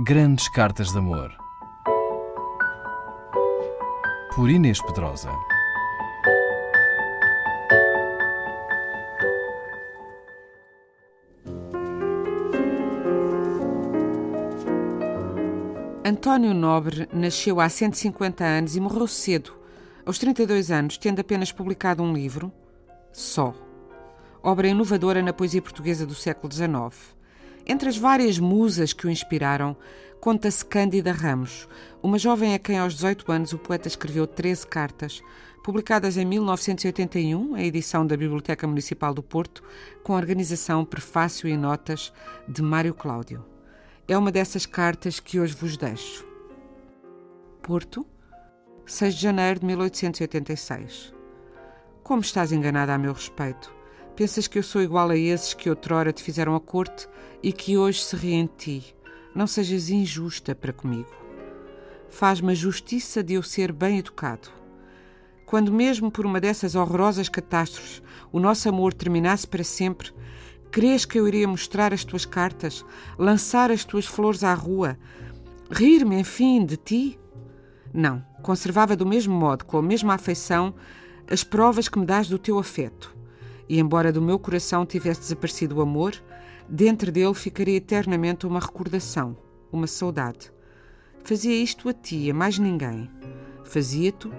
Grandes Cartas de Amor. Por Inês Pedrosa. António Nobre nasceu há 150 anos e morreu cedo, aos 32 anos, tendo apenas publicado um livro, só. Obra inovadora na poesia portuguesa do século XIX. Entre as várias musas que o inspiraram, conta-se Cândida Ramos, uma jovem a quem aos 18 anos o poeta escreveu 13 cartas, publicadas em 1981, a edição da Biblioteca Municipal do Porto, com a organização Prefácio e Notas de Mário Cláudio. É uma dessas cartas que hoje vos deixo. Porto, 6 de janeiro de 1886. Como estás enganada a meu respeito? Pensas que eu sou igual a esses que outrora te fizeram a corte e que hoje se riem de ti. Não sejas injusta para comigo. Faz-me a justiça de eu ser bem educado. Quando mesmo por uma dessas horrorosas catástrofes o nosso amor terminasse para sempre, crês que eu iria mostrar as tuas cartas, lançar as tuas flores à rua, rir-me, enfim, de ti? Não, conservava do mesmo modo, com a mesma afeição, as provas que me dás do teu afeto. E embora do meu coração tivesse desaparecido o amor, dentro dele ficaria eternamente uma recordação, uma saudade. Fazia isto a ti, a mais ninguém. Fazia-te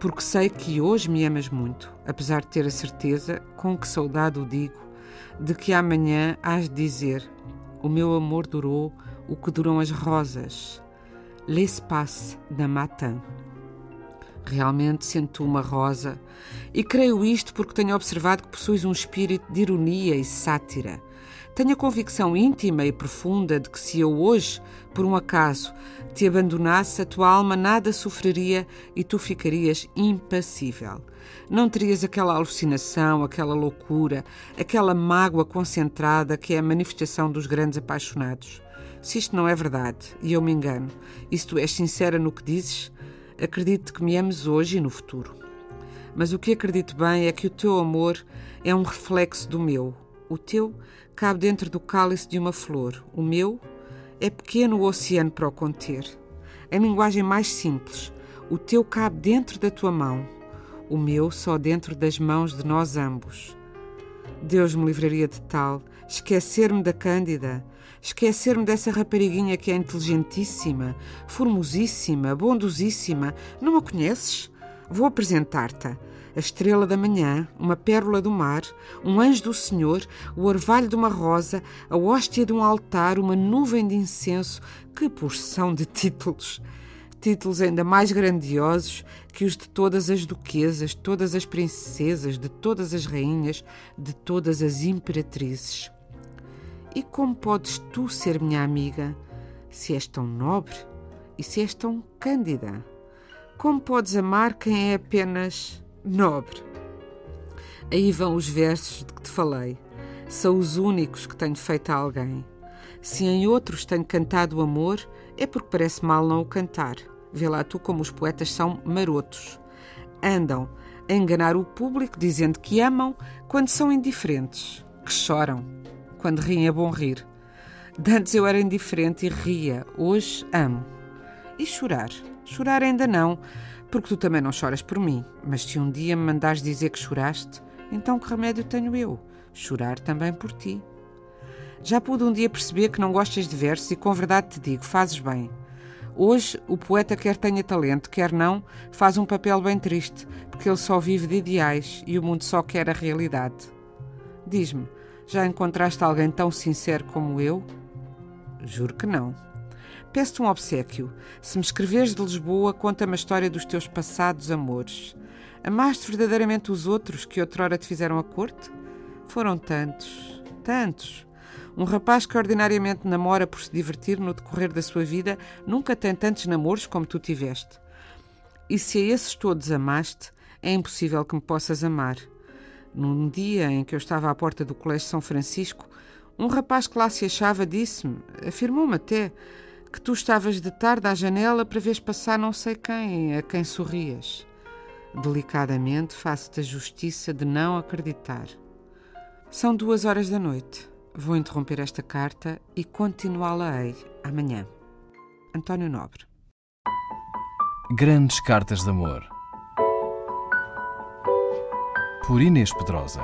porque sei que hoje me amas muito, apesar de ter a certeza, com que saudade o digo, de que amanhã hás de dizer: O meu amor durou o que duram as rosas, l'espace d'un matin. Realmente sento uma rosa, e creio isto porque tenho observado que possuis um espírito de ironia e sátira. Tenho a convicção íntima e profunda de que se eu hoje, por um acaso, te abandonasse, a tua alma nada sofreria e tu ficarias impassível. Não terias aquela alucinação, aquela loucura, aquela mágoa concentrada que é a manifestação dos grandes apaixonados. Se isto não é verdade, e eu me engano, e se tu és sincera no que dizes, acredito que me ames hoje e no futuro. Mas o que acredito bem é que o teu amor é um reflexo do meu. O teu cabe dentro do cálice de uma flor. O meu é pequeno o oceano para o conter. Em linguagem mais simples, o teu cabe dentro da tua mão. O meu só dentro das mãos de nós ambos. Deus me livraria de tal, esquecer-me da Cândida, esquecer-me dessa rapariguinha que é inteligentíssima, formosíssima, bondosíssima. Não a conheces? Vou apresentar-te. A estrela da manhã, uma pérola do mar, um anjo do Senhor, o orvalho de uma rosa, a hóstia de um altar, uma nuvem de incenso. Que porção de títulos! Títulos ainda mais grandiosos que os de todas as duquesas, todas as princesas, de todas as rainhas, de todas as imperatrizes. E como podes tu ser minha amiga se és tão nobre e se és tão cândida? Como podes amar quem é apenas nobre? Aí vão os versos de que te falei. São os únicos que tenho feito a alguém. Se em outros tenho cantado o amor, é porque parece mal não o cantar. Vê lá tu como os poetas são marotos. Andam a enganar o público dizendo que amam quando são indiferentes, que choram. Quando riem é bom rir. Dantes eu era indiferente e ria, hoje amo. E chorar? Chorar ainda não, porque tu também não choras por mim. Mas se um dia me mandares dizer que choraste, então que remédio tenho eu? Chorar também por ti. Já pude um dia perceber que não gostas de versos e com verdade te digo, fazes bem. Hoje, o poeta, quer tenha talento, quer não, faz um papel bem triste, porque ele só vive de ideais e o mundo só quer a realidade. Diz-me, já encontraste alguém tão sincero como eu? Juro que não. Peço-te um obsequio. Se me escreveres de Lisboa, conta-me a história dos teus passados amores. Amaste verdadeiramente os outros que outrora te fizeram a corte? Foram tantos, tantos. Um rapaz que ordinariamente namora por se divertir no decorrer da sua vida nunca tem tantos namoros como tu tiveste. E se a esses todos amaste, é impossível que me possas amar. Num dia em que eu estava à porta do Colégio São Francisco, um rapaz que lá se achava disse-me, afirmou-me até, que tu estavas de tarde à janela para veres passar não sei quem, a quem sorrias. Delicadamente faço-te a justiça de não acreditar. São duas horas da noite. Vou interromper esta carta e continuá-la-ei amanhã. António Nobre. Grandes Cartas de Amor. Por Inês Pedrosa.